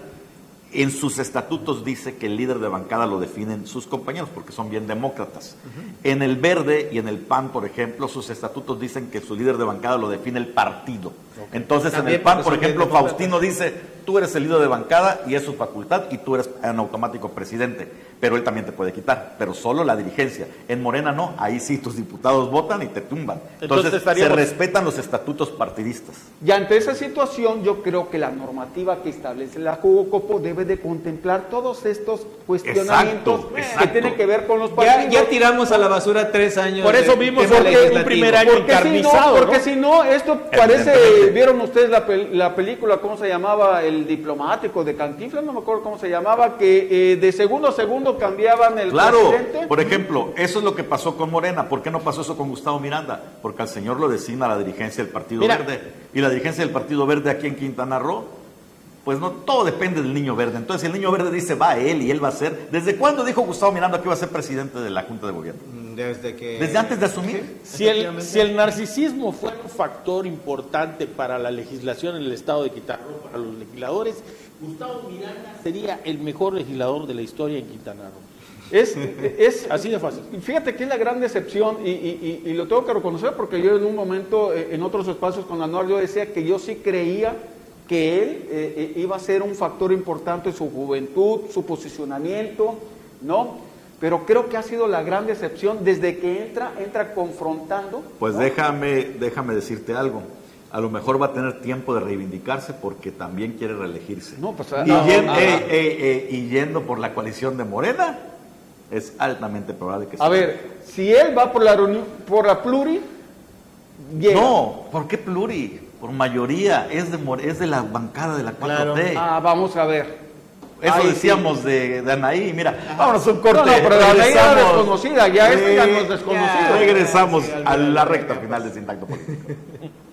en sus estatutos dice que el líder de bancada lo definen sus compañeros, porque son bien demócratas. En el Verde y en el PAN, por ejemplo, sus estatutos dicen que su líder de bancada lo define el partido. Entonces, También en el PAN, por ejemplo. Faustino dice, tú eres el líder de bancada y es su facultad y tú eres en automático presidente, pero él también te puede quitar, pero solo la dirigencia. En Morena no, ahí sí tus diputados votan y te tumban. Entonces Entonces, se respetan los estatutos partidistas. Y ante esa situación, yo creo que la normativa que establece la Jugocopo debe de contemplar todos estos cuestionamientos Exacto, que tienen que ver con los partidos. ya tiramos a la basura tres años. Por eso vimos tema un- primer año porque si no, encarnizado, porque ¿no? si no, esto parece, vieron ustedes la, pel- la película, ¿cómo se llamaba? El diplomático de Cantinflas, no me acuerdo cómo se llamaba, que eh, de segundo a segundo cambiaban el Claro, presidente. por ejemplo, eso es lo que pasó con Morena. ¿Por qué no pasó eso con Gustavo Miranda? Porque al señor lo designa la dirigencia del Partido Mira. Verde. Y la dirigencia del Partido Verde aquí en Quintana Roo, pues no, todo depende del niño verde. Entonces el niño verde dice, va él y él va a ser. ¿Desde cuándo dijo Gustavo Miranda que iba a ser presidente de la Junta de Gobierno? Desde que. Desde antes de asumir. Si el, si el narcisismo fue un factor importante para la legislación en el estado de Quintana Roo, para los legisladores, Gustavo Miranda sería el mejor legislador de la historia en Quintana Roo. Es, es Así de fácil. Fíjate que es la gran decepción y, y- y- y lo tengo que reconocer porque yo en un momento, eh, en otros espacios con Anuar, yo decía que yo sí creía que él eh, eh, iba a ser un factor importante en su juventud, su posicionamiento, ¿no? Pero creo que ha sido la gran decepción desde que entra, entra confrontando. Pues ¿no? déjame, déjame decirte algo. A lo mejor va a tener tiempo de reivindicarse porque también quiere reelegirse. No, pues, y, ah, eh, eh, eh, y yendo por la coalición de Morena, es altamente probable que A se ver, si él va por la, por la pluri, llega. No, ¿por qué pluri? Por mayoría, es de, More- es de la bancada de la 4T. Ah, vamos a ver. Eso sí. decíamos de, de Anaí. Mira, vámonos a un corte. No, no, pero la ley era Regresamos. desconocida, ya esto ya no es desconocido. Regresamos Sí, a la recta final de Sintacto Político.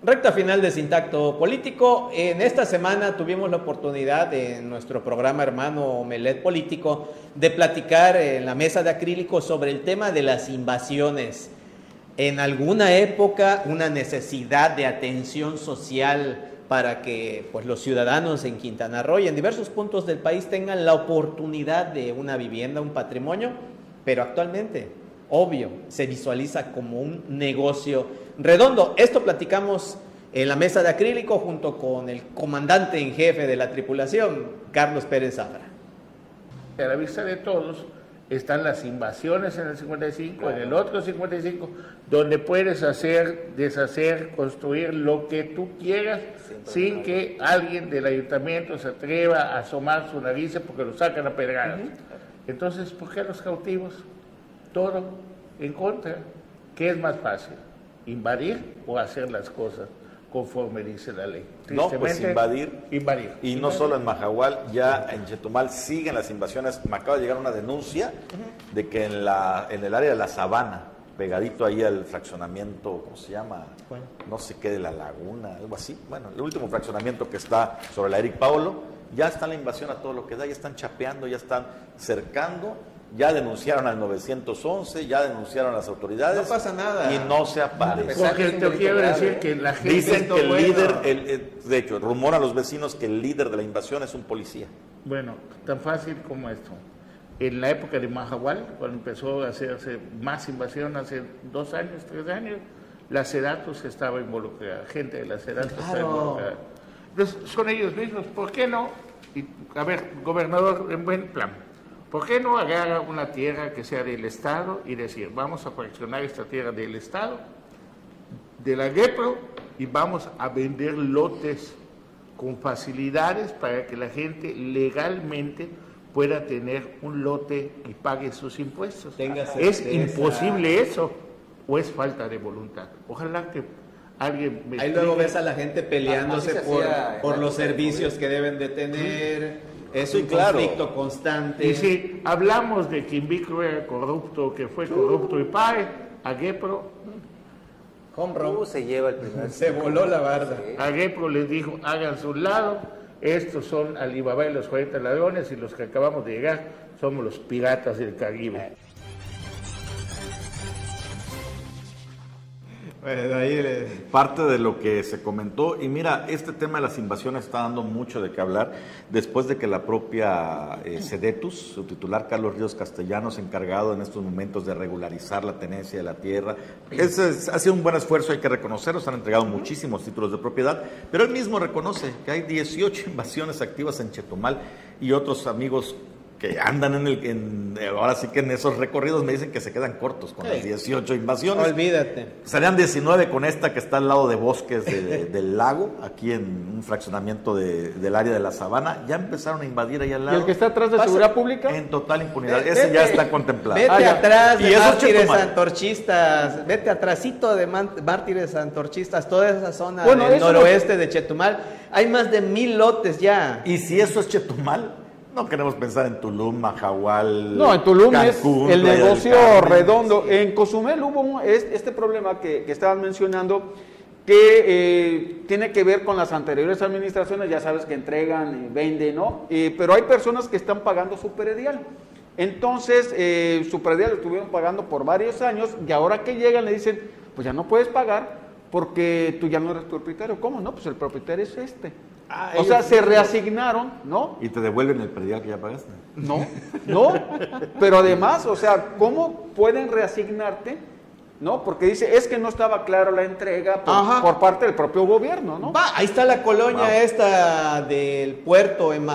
Recta final de Sintacto Político. En esta semana tuvimos la oportunidad en nuestro programa hermano Omelet Político de platicar en la mesa de acrílico sobre el tema de las invasiones. En alguna época una necesidad de atención social para que pues, los ciudadanos en Quintana Roo y en diversos puntos del país tengan la oportunidad de una vivienda, un patrimonio, pero actualmente, obvio, se visualiza como un negocio redondo. Esto platicamos en la mesa de acrílico junto con el comandante en jefe de la tripulación, Carlos Pérez Zafra. A la vista de todos están las invasiones en el 55, en el otro 55, donde puedes hacer, deshacer, construir lo que tú quieras sin que alguien del ayuntamiento se atreva a asomar su nariz porque lo sacan a pedradas. Entonces, ¿por qué los cautivos? Todo en contra. ¿Qué es más fácil? ¿Invadir o hacer las cosas conforme dice la ley? No, pues invadir. Invadir. Y no solo en Majahual, ya en Chetumal siguen las invasiones. Me acaba de llegar una denuncia de que en, la, en el área de la sabana, pegadito ahí al fraccionamiento, ¿cómo se llama? No sé qué de la laguna, algo así. Bueno, el último fraccionamiento que está sobre la Eric Paulo, ya está la invasión a todo lo que da, ya están chapeando, ya están cercando ya denunciaron al 911, ya denunciaron a las autoridades. No pasa nada. Y no se aparece. Porque te quiero decir que la gente. Dicen que el líder, el, de hecho, rumora a los vecinos que el líder de la invasión es un policía. Bueno, tan fácil como esto. En la época de Mahahual, cuando empezó a hacerse más invasión, hace dos años, tres años, la Sedatus estaba involucrada, gente de la Sedatus estaba involucrada. Entonces, son ellos mismos, ¿por qué no? Y, a ver, gobernador, en buen plan ¿Por qué no agarrar una tierra que sea del Estado y decir, vamos a fraccionar esta tierra del Estado, de la GEPRO, y vamos a vender lotes con facilidades para que la gente legalmente pueda tener un lote y pague sus impuestos? ¿Es imposible eso o es falta de voluntad? Ojalá que alguien me Ahí luego ves a la gente peleándose por, por los servicios que deben de tener es un conflicto constante. Y si hablamos de que Invicro era corrupto, que fue corrupto y pague, a Gepro. Home se lleva el primer. Se voló la barda. A Gepro les dijo: hagan su lado. Estos son Alibaba y los 40 ladrones, y los que acabamos de llegar somos los piratas del Caribe. Parte de lo que se comentó, y mira, este tema de las invasiones está dando mucho de qué hablar, después de que la propia eh, Sedetus, su titular Carlos Ríos Castellanos, encargado en estos momentos de regularizar la tenencia de la tierra, ha sido un buen esfuerzo, hay que reconocerlo, se han entregado muchísimos títulos de propiedad, pero él mismo reconoce que hay 18 invasiones activas en Chetumal y otros amigos que andan en el, en, ahora sí que en esos recorridos me dicen que se quedan cortos con las 18 invasiones. Olvídate. Serían 19 con esta que está al lado de bosques del lago, aquí en un fraccionamiento del área de la sabana. Ya empezaron a invadir ahí al lado. ¿Y el que está atrás de seguridad pública? En total impunidad. Ese ya está contemplado. Vete ah, atrás de mártires antorchistas. Vete atrásito de mártires antorchistas. Toda esa zona del noroeste de Chetumal. Hay más de mil lotes ya. Y si eso es Chetumal no queremos pensar en Tulum, Mahahual. No, en Tulum es el negocio redondo. En Cozumel hubo este problema que, estaban mencionando que eh, tiene que ver con las anteriores administraciones, ya sabes que entregan, venden, ¿no? Eh, pero hay personas que están pagando su predial. Entonces, eh, su predial lo estuvieron pagando por varios años y ahora que llegan le dicen, pues ya no puedes pagar porque tú ya no eres propietario. ¿Cómo no? Pues el propietario es este. Ah, o sea, se reasignaron, ¿no? Y te devuelven el predial que ya pagaste. No, no. Pero además, o sea, ¿cómo pueden reasignarte? ¿No? Porque dice, es que no estaba claro la entrega por, parte del propio gobierno, ¿no? Va, ahí está la colonia esta del puerto en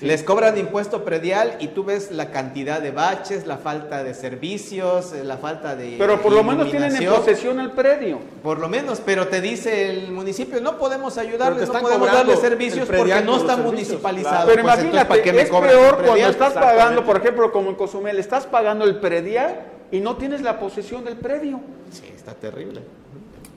Les cobran impuesto predial y tú ves la cantidad de baches, la falta de servicios, eh, la falta de. Pero por lo menos tienen en posesión el predio. Por lo menos, pero te dice el municipio: no podemos ayudarles, no podemos darle servicios porque no está municipalizado. Pero pues imagínate, es peor cuando estás pagando, por ejemplo, como en Cozumel, estás pagando el predial y no tienes la posesión del predio. Sí, está terrible.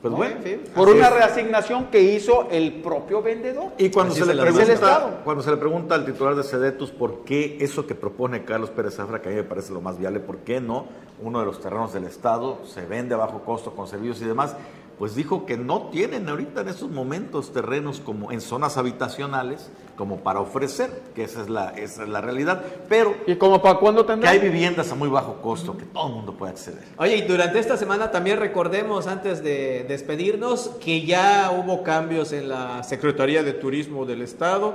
Pues bueno, por una reasignación que hizo el propio vendedor. Y cuando se, le pregunta, cuando se le pregunta al titular de Sedetus por qué eso que propone Carlos Pérez Zafra, que a mí me parece lo más viable, por qué no uno de los terrenos del Estado se vende a bajo costo con servicios y demás, pues dijo que no tienen ahorita en estos momentos terrenos como en zonas habitacionales como para ofrecer, que esa es la, esa es la realidad, pero ¿Y como para cuándo tendrán? Que hay viviendas a muy bajo costo que todo el mundo puede acceder. Oye, y durante esta semana también recordemos, antes de despedirnos, que ya hubo cambios en la Secretaría de Turismo del Estado.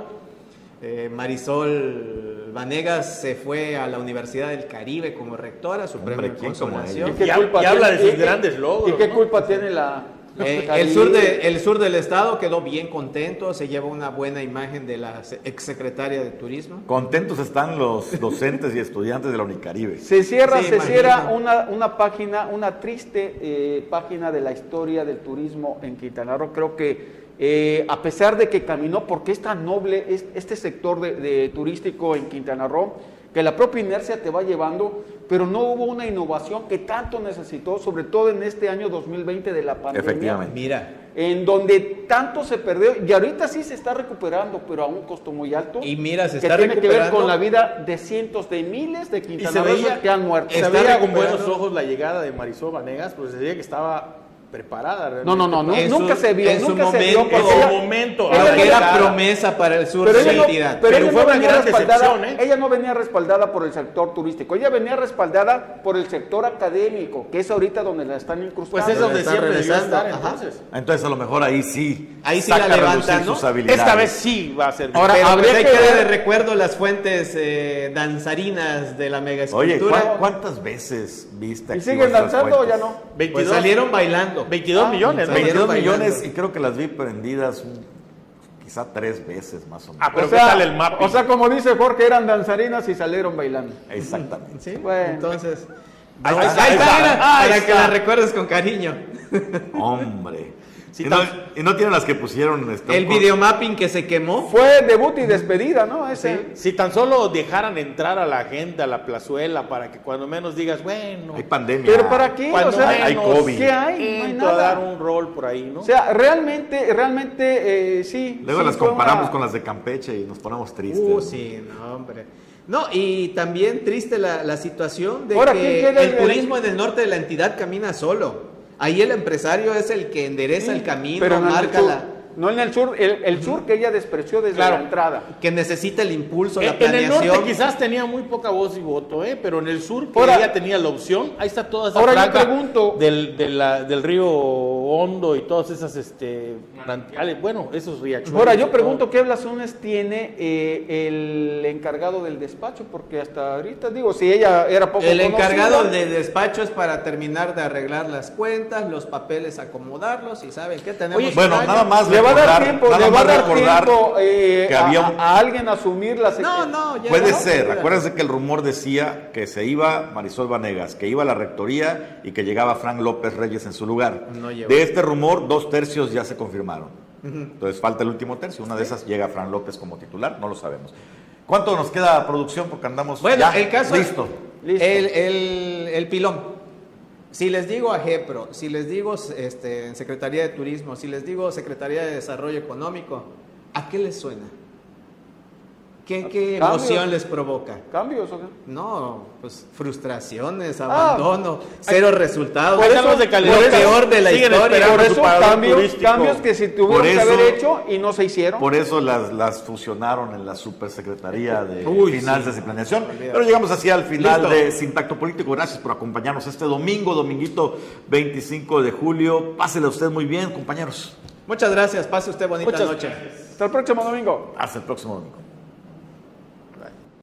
Eh, Marisol Vanegas se fue a la Universidad del Caribe como rectora, su premio de consolación. ¿Y, habla de sus grandes logros. ¿Y qué culpa tiene la, eh, el, sur de, el sur del estado quedó bien contento, se lleva una buena imagen de la exsecretaria de Turismo. Contentos están los docentes y estudiantes de la Unicaribe. Se cierra, se cierra una, una, página, una triste eh, página de la historia del turismo en Quintana Roo. Creo que eh, a pesar de que caminó, porque es tan noble este sector de turístico en Quintana Roo, que la propia inercia te va llevando, pero no hubo una innovación que tanto necesitó, sobre todo en este año 2020 de la pandemia. Efectivamente. Mira. En donde tanto se perdió, y ahorita sí se está recuperando, pero a un costo muy alto. Y mira, se que está tiene que ver con la vida de cientos de miles de quintanarroyos que han muerto. Se veía con buenos ojos la llegada de Marisol Vanegas, pues se veía que estaba preparada. No, no, no, no, En nunca su- se vio, en su nunca se vio. momento- En ella- su momento. ella no era promesa para el sur Pero de no, entidad. pero Pero ella fue no una venía gran respaldada, decepción, ¿eh? ella no venía respaldada por el sector turístico, ella venía respaldada por el sector académico, que es ahorita donde la están incrustando. Pues es donde siempre debió estar entonces. Entonces a lo mejor ahí sí. Ahí sí saca la a levantan, ¿no? sus habilidades. Esta vez sí va a ser. Ahora, Pero habría pues que dar de ver- recuerdo las fuentes eh, danzarinas de la mega Oye, escultura. ¿cuán- ¿cuántas veces viste ¿Y siguen danzando o ya no? 22, Pues salieron bailando. 22 Ah, millones, ¿no? salieron 22 millones y creo que las vi prendidas quizá tres veces más o menos. Ah, pero o, ¿qué sea, tal el mapping? o sea, como dice Jorge, eran danzarinas y salieron bailando. Exactamente. Sí, Bueno. entonces. Ahí Ahí está, ahí para está. que la recuerdes con cariño. Hombre. Sí, y, no, y no tienen las que pusieron. este, El videomapping que se quemó. Fue debut y despedida, ¿no? Ese. Si tan solo dejaran entrar a la gente a la plazuela para que cuando menos digas, bueno, Hay pandemia. Pero ¿para qué? cuando o sea, hay COVID. ¿qué hay? No hay entro a dar nada. un rol por ahí, ¿no? O sea, realmente, realmente, eh, sí. Luego sí las comparamos una- con las de Campeche y nos ponemos tristes. Uh, sí, no, hombre. No, y también triste la, la situación de Ahora, que ¿quién queda el en el- turismo en el norte de la entidad camina solo. Ahí el empresario es el que endereza el camino, Pero no en el marca sur, la... no en el sur, el, el sur que ella despreció desde Claro. la entrada. que necesita el impulso, la En, en el planeación. norte quizás tenía muy poca voz y voto, ¿eh? pero en el sur que Ahora- ella tenía la opción, ahí está toda esa Ahora yo pregunto- del, de la- del río Hondo y todas esas este, manantiales, bueno, esos riachuelos. Ahora yo pregunto qué blasones tiene eh, el encargado del despacho, porque hasta ahorita digo, si ella era poco El encargado conocida, de despacho es para terminar de arreglar las cuentas, los papeles acomodarlos y saben qué tenemos. Oye, Bueno, nada más le va a dar recordar- tiempo, nada le va a dar recordar tiempo eh, que había un- a alguien asumir la No, no, ya Puede no, ser, acuérdense que el rumor decía que se iba Marisol Vanegas, que iba a la rectoría y que llegaba Frank López Reyes en su lugar. No llegó. De este rumor, dos tercios ya se confirmaron. Entonces falta el último tercio. Una de esas llega Frank López como titular, no lo sabemos. ¿Cuánto nos queda producción? Porque andamos Bueno, ya, el caso listo. Listo. El, el, el pilón. Si les digo a GEPRO, si les digo este, Secretaría de Turismo, si les digo Secretaría de Desarrollo Económico, ¿a qué les suena? ¿Qué, emoción les provoca? cambios. ¿o qué? No, pues frustraciones, Ah. abandono, cero resultados. Por eso- de calidad. lo peor de la historia. Por eso cambios, cambios que si tuvieron que haber hecho y no se hicieron. Por eso las, las fusionaron en la Supersecretaría de Uy, Finanzas sí. y Planeación. Pero llegamos así al final Listo. de Sin Tacto Político. Gracias por acompañarnos este domingo, dominguito 25 de julio. Pásele a usted muy bien, compañeros. Muchas gracias, pase usted bonita Muchas noche. Hasta el próximo domingo. Hasta el próximo domingo.